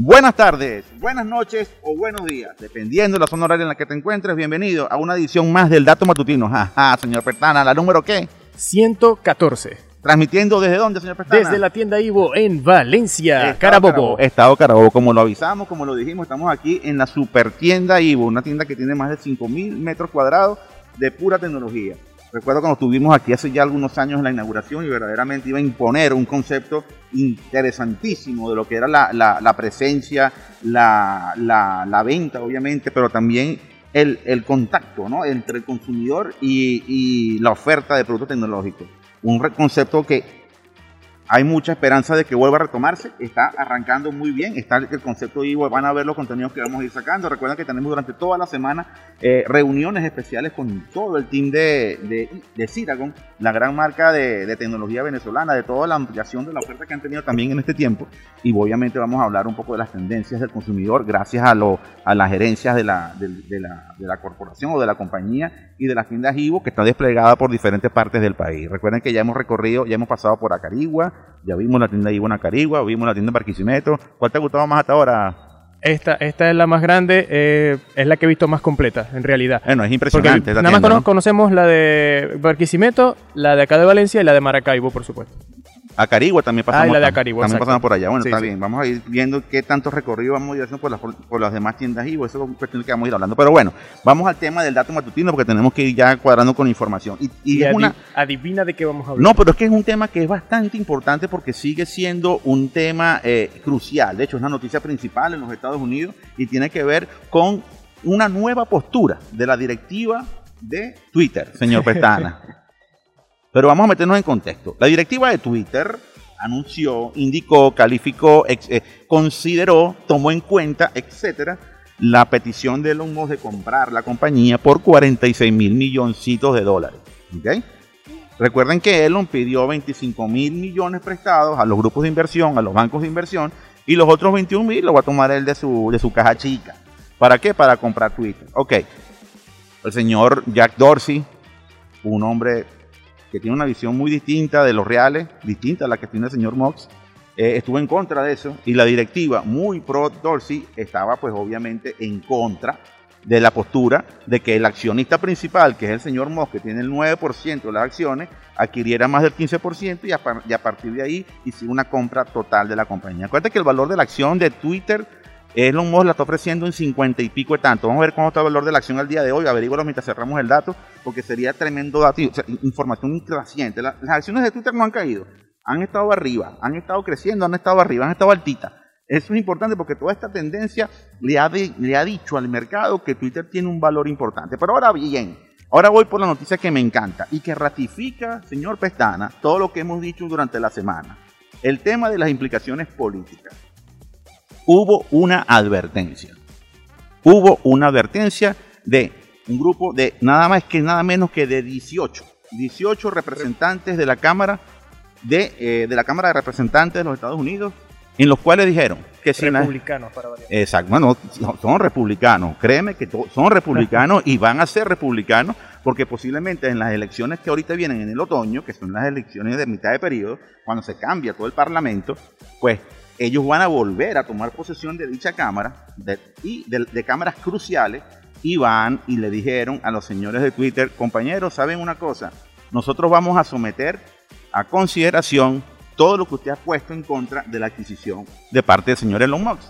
Buenas tardes, buenas noches o buenos días, dependiendo de la zona horaria en la que te encuentres. Bienvenido a una edición más del Dato Matutino. Ajá, señor Pertana, ¿la número qué? 114. ¿Transmitiendo desde dónde, señor Pertana? Desde la tienda Ivo en Valencia, Estado Carabobo. Estado Carabobo, como lo avisamos, como lo dijimos, estamos aquí en la super tienda Ivo, una tienda que tiene más de 5.000 metros cuadrados de pura tecnología. Recuerdo cuando estuvimos aquí hace ya algunos años en la inauguración y verdaderamente iba a imponer un concepto interesantísimo de lo que era la, la- la presencia, la, la- venta, obviamente, pero también el, el contacto ¿no? entre el consumidor y, y la oferta de productos tecnológicos. Un concepto que hay mucha esperanza de que vuelva a retomarse. Está arrancando muy bien. Está el concepto Ivo. Van a ver los contenidos que vamos a ir sacando. Recuerden que tenemos durante toda la semana eh, reuniones especiales con todo el team de, de, la gran marca de, tecnología venezolana, de toda la ampliación de la oferta que han tenido también en este tiempo. Y obviamente vamos a hablar un poco de las tendencias del consumidor gracias a, lo, a las gerencias de la, de, la, la corporación o de la compañía y de las tiendas Ivo que está desplegada por diferentes partes del país. Recuerden que ya hemos recorrido, ya hemos pasado por Acarigua, ya vimos la tienda Ivo en Acarigua, vimos la tienda en Barquisimeto. ¿Cuál te ha gustado más hasta ahora? Esta, esta es la más grande, eh, es la que he visto más completa, en realidad. Bueno, es impresionante. nada más cono- ¿no? conocemos la de Barquisimeto, la de acá de Valencia y la de Maracaibo, por supuesto. Acarigua también pasamos. Ah, y la de Acarigua, También exacto. pasamos por allá. Bueno, Sí, está sí. bien. Vamos a ir viendo qué tanto recorrido vamos a ir haciendo por las, por las demás tiendas Ivo. Eso es cuestión que vamos a ir hablando. Pero bueno, vamos al tema del dato matutino porque tenemos que ir ya cuadrando con información. Y, y Y es una, adivina de qué vamos a hablar. No, pero es que es un tema que es bastante importante porque sigue siendo un tema eh, crucial. De hecho, es la noticia principal en los Estados Unidos y tiene que ver con una nueva postura de la directiva de Twitter, señor Pestana. Pero vamos a meternos en contexto. La directiva de Twitter anunció, indicó, calificó, eh, consideró, tomó en cuenta, etcétera, la petición de Elon Musk de comprar la compañía por 46 mil milloncitos de dólares. ¿ok? Recuerden que Elon pidió 25 mil millones prestados a los grupos de inversión, a los bancos de inversión, y los otros 21 mil los va a tomar él de su, de su caja chica. ¿Para qué? Para comprar Twitter. Ok. El señor Jack Dorsey, un hombre que tiene una visión muy distinta de los reales, distinta a la que tiene el señor Mox, eh, estuvo en contra de eso y la directiva, muy pro Dorsey, estaba pues obviamente en contra de la postura de que el accionista principal, que es el señor Moss, que tiene el 9% de las acciones, adquiriera más del 15% y a, y a partir de ahí hiciera una compra total de la compañía. Acuérdate que el valor de la acción de Twitter, Elon Musk la está ofreciendo en 50 y pico de tanto. Vamos a ver cuánto está el valor de la acción al día de hoy, averígualo mientras cerramos el dato, porque sería tremendo dato, o sea, información increciente. La- las acciones de Twitter no han caído, han estado arriba, han estado creciendo, han estado arriba, han estado altitas. Eso es importante porque toda esta tendencia le ha, le ha dicho al mercado que Twitter tiene un valor importante. Pero ahora bien, ahora voy por la noticia que me encanta y que ratifica, señor Pestana, todo lo que hemos dicho durante la semana. El tema de las implicaciones políticas. Hubo una advertencia. Hubo una advertencia de un grupo de nada más que nada menos que de 18. 18 representantes de la Cámara de, eh, de la Cámara de Representantes de los Estados Unidos, en los cuales dijeron que si la- Republicanos, para variar. Exacto, bueno, son- son republicanos, créeme que to- son republicanos y van a ser republicanos porque posiblemente en las elecciones que ahorita vienen en el otoño, que son las elecciones de mitad de periodo, cuando se cambia todo el parlamento, pues ellos van a volver a tomar posesión de dicha cámara de- y de, de cámaras cruciales y van y le dijeron a los señores de Twitter, compañeros, ¿saben una cosa? Nosotros vamos a someter a consideración todo lo que usted ha puesto en contra de la adquisición de parte del señor Elon Musk.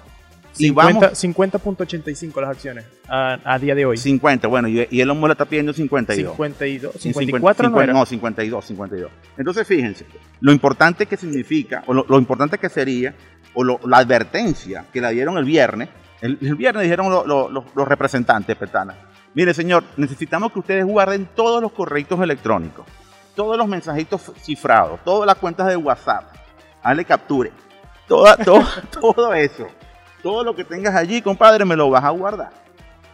Y vamos 50 50.85 las acciones a, a día de hoy. 50, bueno, y, y Elon Musk le está pidiendo 52. 52, Sí, 54 no 50, era. no, 52, 52. Entonces, fíjense, lo importante que significa, o lo, lo importante que sería, o la advertencia que la dieron el viernes, el, viernes dijeron lo- lo- lo- los representantes, Petana, mire señor, necesitamos que ustedes guarden todos los correctos electrónicos, todos los mensajitos cifrados, todas las cuentas de WhatsApp, hazle capture, toda, todo, todo eso, todo lo que tengas allí, compadre, me lo vas a guardar,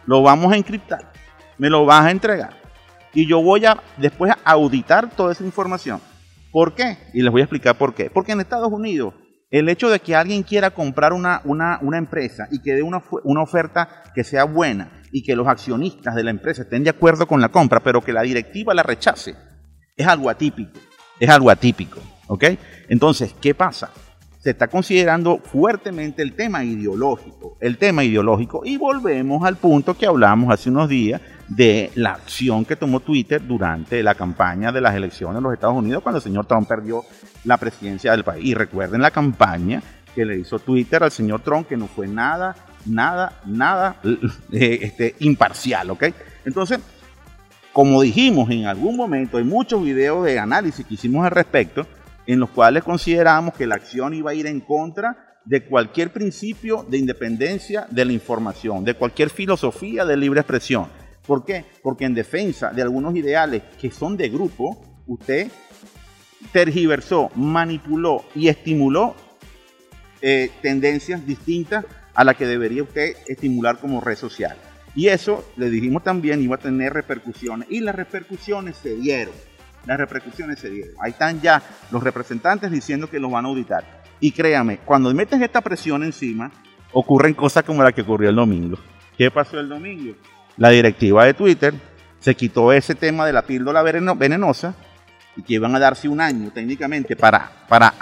lo vamos a encriptar, me lo vas a entregar y yo voy a después auditar toda esa información. ¿Por qué? Y les voy a explicar por qué. Porque en Estados Unidos, el hecho de que alguien quiera comprar una, una, una empresa y que dé una, una oferta que sea buena y que los accionistas de la empresa estén de acuerdo con la compra, pero que la directiva la rechace, Es algo atípico, es algo atípico, ¿ok? Entonces, ¿qué pasa? Se está considerando fuertemente el tema ideológico, el tema ideológico, y volvemos al punto que hablamos hace unos días de la acción que tomó Twitter durante la campaña de las elecciones en los Estados Unidos cuando el señor Trump perdió la presidencia del país. Y recuerden la campaña que le hizo Twitter al señor Trump, que no fue nada, nada, nada eh, este, imparcial, ¿ok? Entonces, como dijimos en algún momento, hay muchos videos de análisis que hicimos al respecto, en los cuales consideramos que la acción iba a ir en contra de cualquier principio de independencia de la información, de cualquier filosofía de libre expresión. ¿Por qué? Porque en defensa de algunos ideales que son de grupo, usted tergiversó, manipuló y estimuló eh, tendencias distintas a las que debería usted estimular como red social. Y eso, le dijimos también, iba a tener repercusiones. Y las repercusiones se dieron. Las repercusiones se dieron. Ahí están ya los representantes diciendo que los van a auditar. Y créame, cuando meten esta presión encima, ocurren cosas como la que ocurrió el domingo. ¿Qué pasó el domingo? La directiva de Twitter se quitó ese tema de la píldora venenosa y que iban a darse un año técnicamente para, para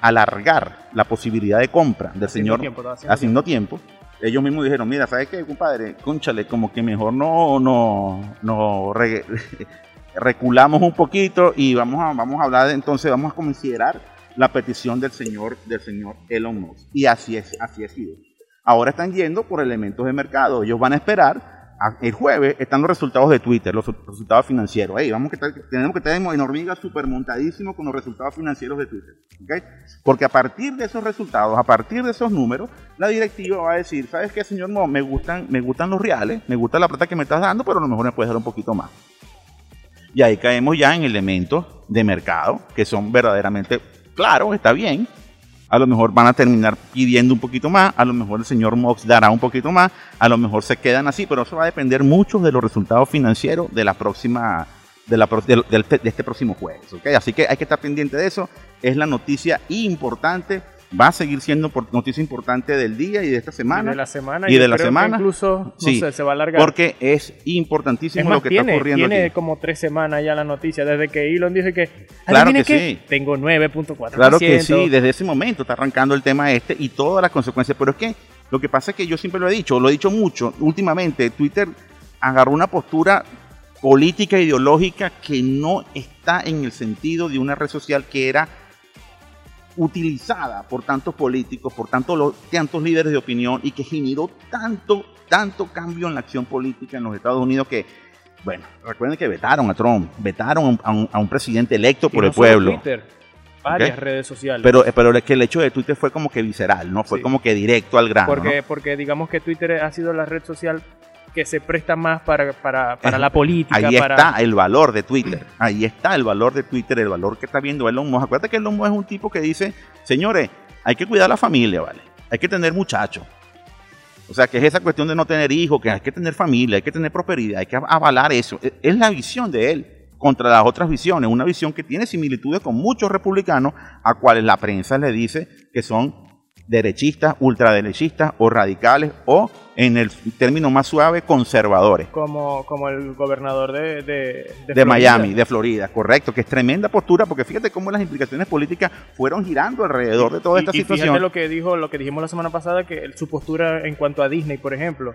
alargar la posibilidad de compra del señor haciendo, tiempo. Ellos mismos dijeron, mira, ¿sabes qué, compadre? Conchale, como que mejor no, no, no reculamos un poquito y vamos a, vamos a hablar, entonces vamos a considerar la petición del señor, del señor Elon Musk. Y así es, así ha sido. Ahora están yendo por elementos de mercado. Ellos van a esperar el jueves están los resultados de Twitter, los resultados financieros. vamos que tenemos que estar en hormiga súper montadísimo con los resultados financieros de Twitter. Porque a partir de esos resultados, a partir de esos números, la directiva va a decir, ¿sabes qué, señor? No, me gustan, me gustan los reales, me gusta la plata que me estás dando, pero a lo mejor me puedes dar un poquito más. Y ahí caemos ya en elementos de mercado que son verdaderamente claros, está bien, a lo mejor van a terminar pidiendo un poquito más, a lo mejor el señor Mox dará un poquito más, a lo mejor se quedan así, pero eso va a depender mucho de los resultados financieros de la próxima de, la, de, este próximo jueves. ¿okay? Así que hay que estar pendiente de eso. Es la noticia importante va a seguir siendo noticia importante del día y de esta semana. Y de la semana. Y de la semana. incluso se va a alargar. Porque es importantísimo lo que está ocurriendo. Tiene como tres semanas ya la noticia, desde que Elon dice que. Claro que sí. Tengo 9.4%. Claro que sí, desde ese momento está arrancando el tema este y todas las consecuencias. Pero es que lo que pasa es que yo siempre lo he dicho, lo he dicho mucho, últimamente Twitter agarró una postura política ideológica que no está en el sentido de una red social que era utilizada por tantos políticos, por tantos, tantos líderes de opinión y que generó tanto, tanto cambio en la acción política en los Estados Unidos que, bueno, recuerden que vetaron a Trump, vetaron a un, presidente electo por el pueblo. Twitter, varias redes sociales. Pero, pero es que el hecho de Twitter fue como que visceral, ¿no? Fue como que directo al grano. Porque, porque digamos que Twitter ha sido la red social que se presta más para, para, para la política. Ahí está el valor de Twitter. Ahí está el valor de Twitter, el valor que está viendo Elon Musk. Acuérdate que Elon Musk es un tipo que dice, señores, hay que cuidar a la familia, ¿vale? Hay que tener muchachos. O sea, que es esa cuestión de no tener hijos, que hay que tener familia, hay que tener prosperidad, hay que avalar eso. E, es la visión de él contra las otras visiones, una visión que tiene similitudes con muchos republicanos, a cuales la prensa le dice que son derechistas, ultraderechistas o radicales o, en el término más suave, conservadores. Como, como el gobernador de, de, Miami, de Florida, correcto, que es tremenda postura, porque fíjate cómo las implicaciones políticas fueron girando alrededor de toda esta situación. Fíjate lo que dijo, lo que dijimos la semana pasada, que su postura en cuanto a Disney, por ejemplo,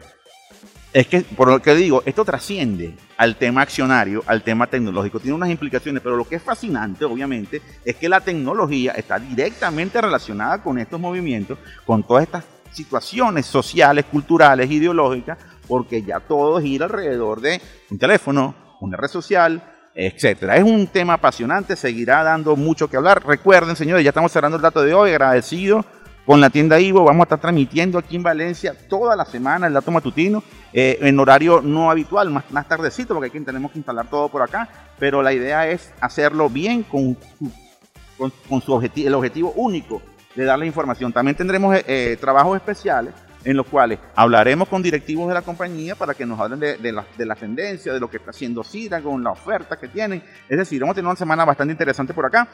es que, por lo que digo, esto trasciende al tema accionario, al tema tecnológico, tiene unas implicaciones, pero lo que es fascinante, obviamente, es que la tecnología está directamente relacionada con estos movimientos, con todas estas situaciones sociales, culturales, ideológicas, porque ya todo gira alrededor de un teléfono, una red social, etcétera. Es un tema apasionante, seguirá dando mucho que hablar. Recuerden, señores, ya estamos cerrando el dato de hoy, agradecido con la tienda Ivo. Vamos a estar transmitiendo aquí en Valencia toda la semana el dato matutino eh, en horario no habitual, más, tardecito, porque aquí tenemos que instalar todo por acá. Pero la idea es hacerlo bien con, su objetivo, el objetivo único de dar la información. También tendremos eh, eh, trabajos especiales en los cuales hablaremos con directivos de la compañía para que nos hablen de, la, de la, tendencia, de lo que está haciendo Cira con la oferta que tienen. Es decir, vamos a tener una semana bastante interesante por acá.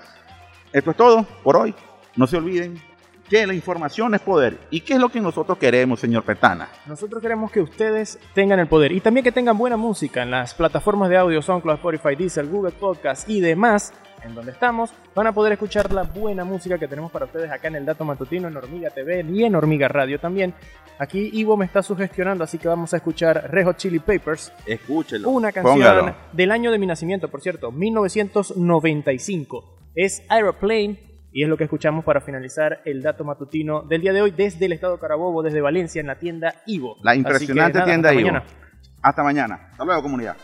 Esto es todo por hoy. No se olviden que la información es poder. ¿Y qué es lo que nosotros queremos, señor Petana? Nosotros queremos que ustedes tengan el poder y también que tengan buena música en las plataformas de audio, SoundCloud, Spotify, Diesel, Google Podcast y demás en donde estamos, van a poder escuchar la buena música que tenemos para ustedes acá en el Dato Matutino, en Hormiga TV y en Hormiga Radio también. Aquí Ivo me está sugestionando, así que vamos a escuchar Red Hot Chili Peppers. Escúchelo. Una canción del año de mi nacimiento, por cierto, 1995. Es Aeroplane y es lo que escuchamos para finalizar el dato matutino del día de hoy desde el estado Carabobo, desde Valencia, en la tienda Ivo. La impresionante tienda hasta Ivo. Mañana. Hasta mañana. Hasta luego, comunidad.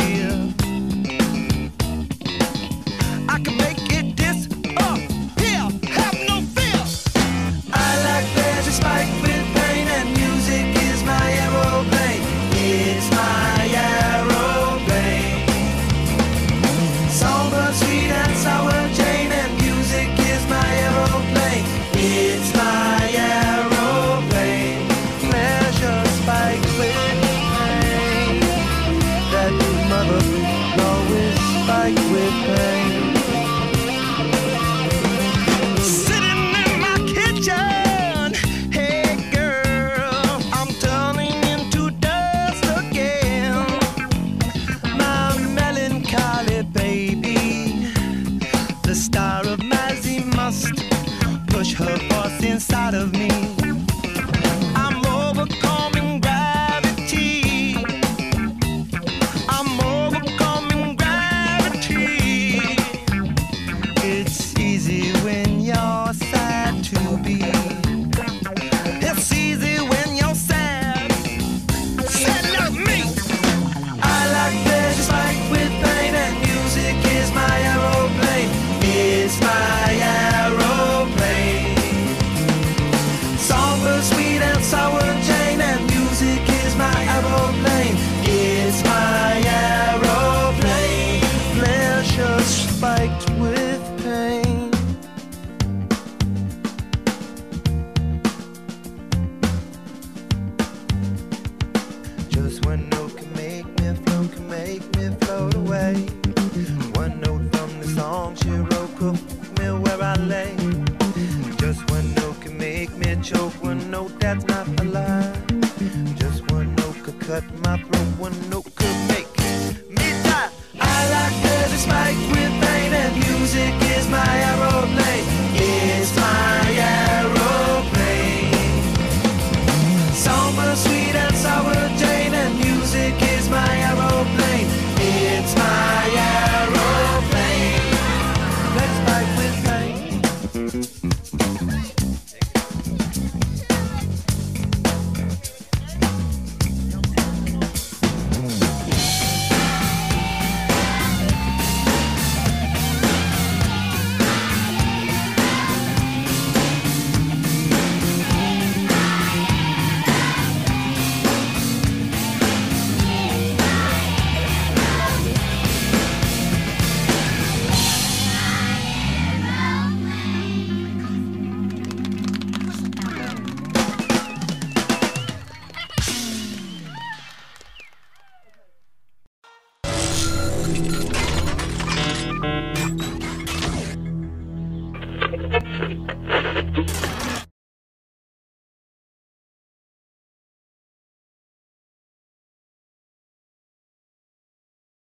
here. despair. us a joke when no, that's not a lie. Just one note could cut my throat, one note could make me die. I like that it's with pain, and music is my aeroplane. It's my aeroplane. Summer sweet and sour Jane, and music is my aeroplane. It's my aeroplane. Let's fight with pain.